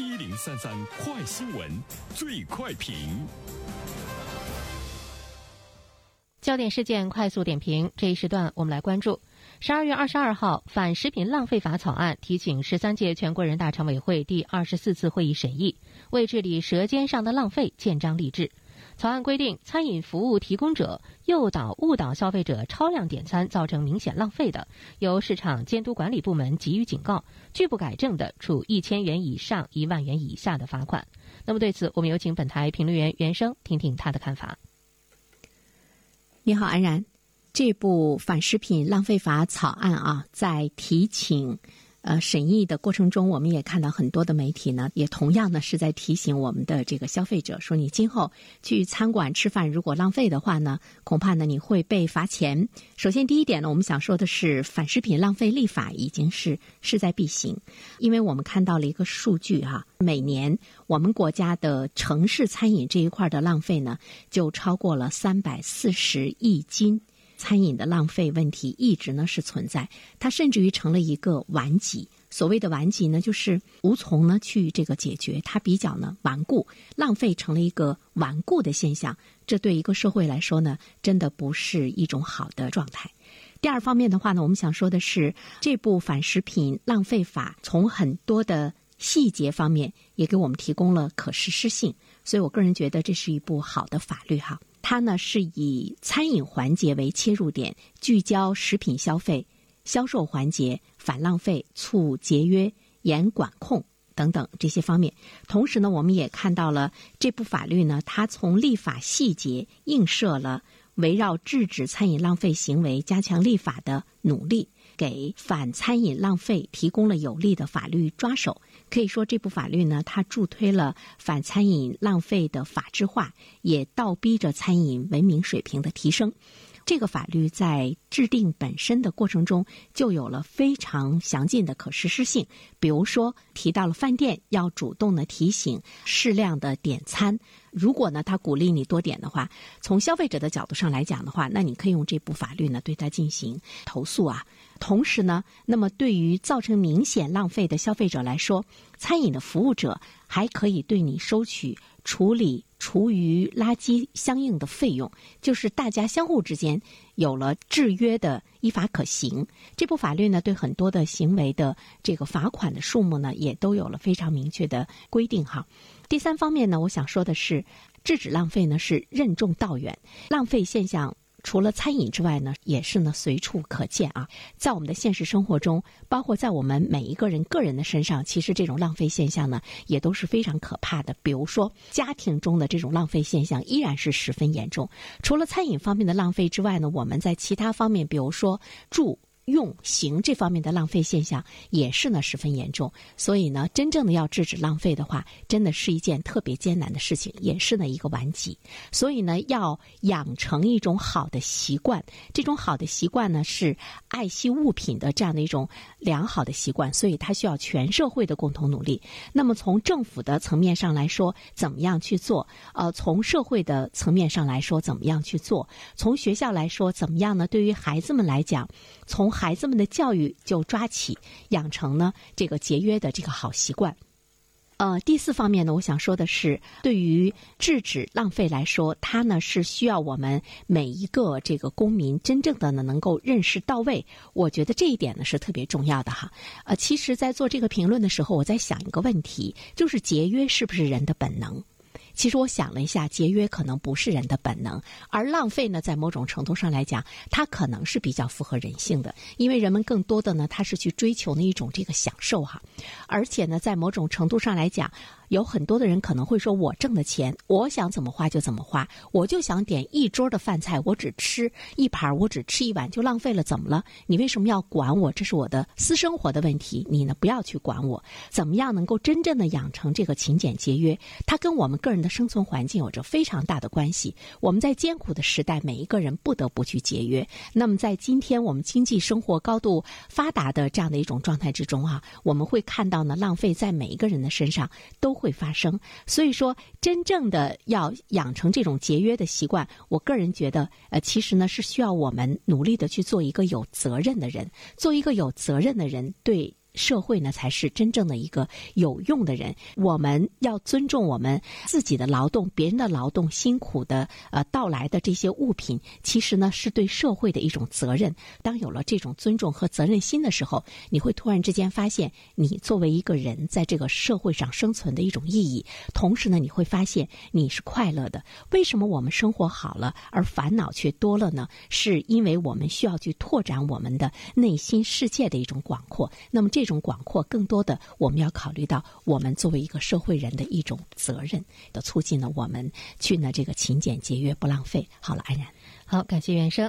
一零三三快新闻，最快评。焦点事件快速点评，这一时段我们来关注。十二月二十二号，反食品浪费法草案提请十三届全国人大常委会第二十四次会议审议，为治理舌尖上的浪费建章立制。草案规定，餐饮服务提供者诱导、误导消费者超量点餐，造成明显浪费的，由市场监督管理部门给予警告；拒不改正的，处一千元以上一万元以下的罚款。那么，对此，我们有请本台评论员袁生听听他的看法。你好，安然，这部反食品浪费法草案啊，在提请。呃，审议的过程中，我们也看到很多的媒体呢，也同样呢是在提醒我们的这个消费者说，你今后去餐馆吃饭，如果浪费的话呢，恐怕呢你会被罚钱。首先，第一点呢，我们想说的是，反食品浪费立法已经是势在必行，因为我们看到了一个数据哈，每年我们国家的城市餐饮这一块的浪费呢，就超过了三百四十亿斤。餐饮的浪费问题一直呢是存在，它甚至于成了一个顽疾。所谓的顽疾呢，就是无从呢去这个解决，它比较呢顽固，浪费成了一个顽固的现象。这对一个社会来说呢，真的不是一种好的状态。第二方面的话呢，我们想说的是，这部反食品浪费法从很多的细节方面也给我们提供了可实施性，所以我个人觉得这是一部好的法律哈。它呢是以餐饮环节为切入点，聚焦食品消费、销售环节，反浪费、促节约、严管控等等这些方面。同时呢，我们也看到了这部法律呢，它从立法细节映射了围绕制止餐饮浪费行为加强立法的努力。给反餐饮浪费提供了有力的法律抓手，可以说这部法律呢，它助推了反餐饮浪费的法制化，也倒逼着餐饮文明水平的提升。这个法律在制定本身的过程中就有了非常详尽的可实施性。比如说，提到了饭店要主动的提醒适量的点餐。如果呢，他鼓励你多点的话，从消费者的角度上来讲的话，那你可以用这部法律呢对他进行投诉啊。同时呢，那么对于造成明显浪费的消费者来说，餐饮的服务者还可以对你收取处理。厨余垃圾相应的费用，就是大家相互之间有了制约的依法可行。这部法律呢，对很多的行为的这个罚款的数目呢，也都有了非常明确的规定哈。第三方面呢，我想说的是，制止浪费呢是任重道远，浪费现象。除了餐饮之外呢，也是呢随处可见啊。在我们的现实生活中，包括在我们每一个人个人的身上，其实这种浪费现象呢，也都是非常可怕的。比如说，家庭中的这种浪费现象依然是十分严重。除了餐饮方面的浪费之外呢，我们在其他方面，比如说住。用行这方面的浪费现象也是呢十分严重，所以呢，真正的要制止浪费的话，真的是一件特别艰难的事情，也是呢一个顽疾。所以呢，要养成一种好的习惯，这种好的习惯呢是爱惜物品的这样的一种良好的习惯，所以它需要全社会的共同努力。那么从政府的层面上来说，怎么样去做？呃，从社会的层面上来说，怎么样去做？从学校来说，怎么样呢？对于孩子们来讲，从孩子们的教育就抓起，养成呢这个节约的这个好习惯。呃，第四方面呢，我想说的是，对于制止浪费来说，它呢是需要我们每一个这个公民真正的呢能够认识到位。我觉得这一点呢是特别重要的哈。呃，其实，在做这个评论的时候，我在想一个问题，就是节约是不是人的本能？其实我想了一下，节约可能不是人的本能，而浪费呢，在某种程度上来讲，它可能是比较符合人性的，因为人们更多的呢，他是去追求那一种这个享受哈，而且呢，在某种程度上来讲。有很多的人可能会说：“我挣的钱，我想怎么花就怎么花，我就想点一桌的饭菜，我只吃一盘，我只吃一碗就浪费了，怎么了？你为什么要管我？这是我的私生活的问题，你呢不要去管我。怎么样能够真正的养成这个勤俭节约？它跟我们个人的生存环境有着非常大的关系。我们在艰苦的时代，每一个人不得不去节约。那么在今天我们经济生活高度发达的这样的一种状态之中啊，我们会看到呢，浪费在每一个人的身上都。会发生，所以说，真正的要养成这种节约的习惯，我个人觉得，呃，其实呢是需要我们努力的去做一个有责任的人，做一个有责任的人，对社会呢才是真正的一个有用的人。我们要尊重我们自己的劳动，别人的劳动辛苦的呃到来的这些物品，其实呢是对社会的一种责任。当有了这种尊重和责任心的时候，你会突然之间发现，你作为一个人在这个社会上生存的一种意义。同时呢，你会发现你是快乐的。为什么我们生活好了，而烦恼却多了呢？是因为我们需要去拓展我们的内心世界的一种广阔。那么这这种广阔，更多的我们要考虑到我们作为一个社会人的一种责任，的促进了我们去呢这个勤俭节约不浪费。好了，安然，好，感谢袁生。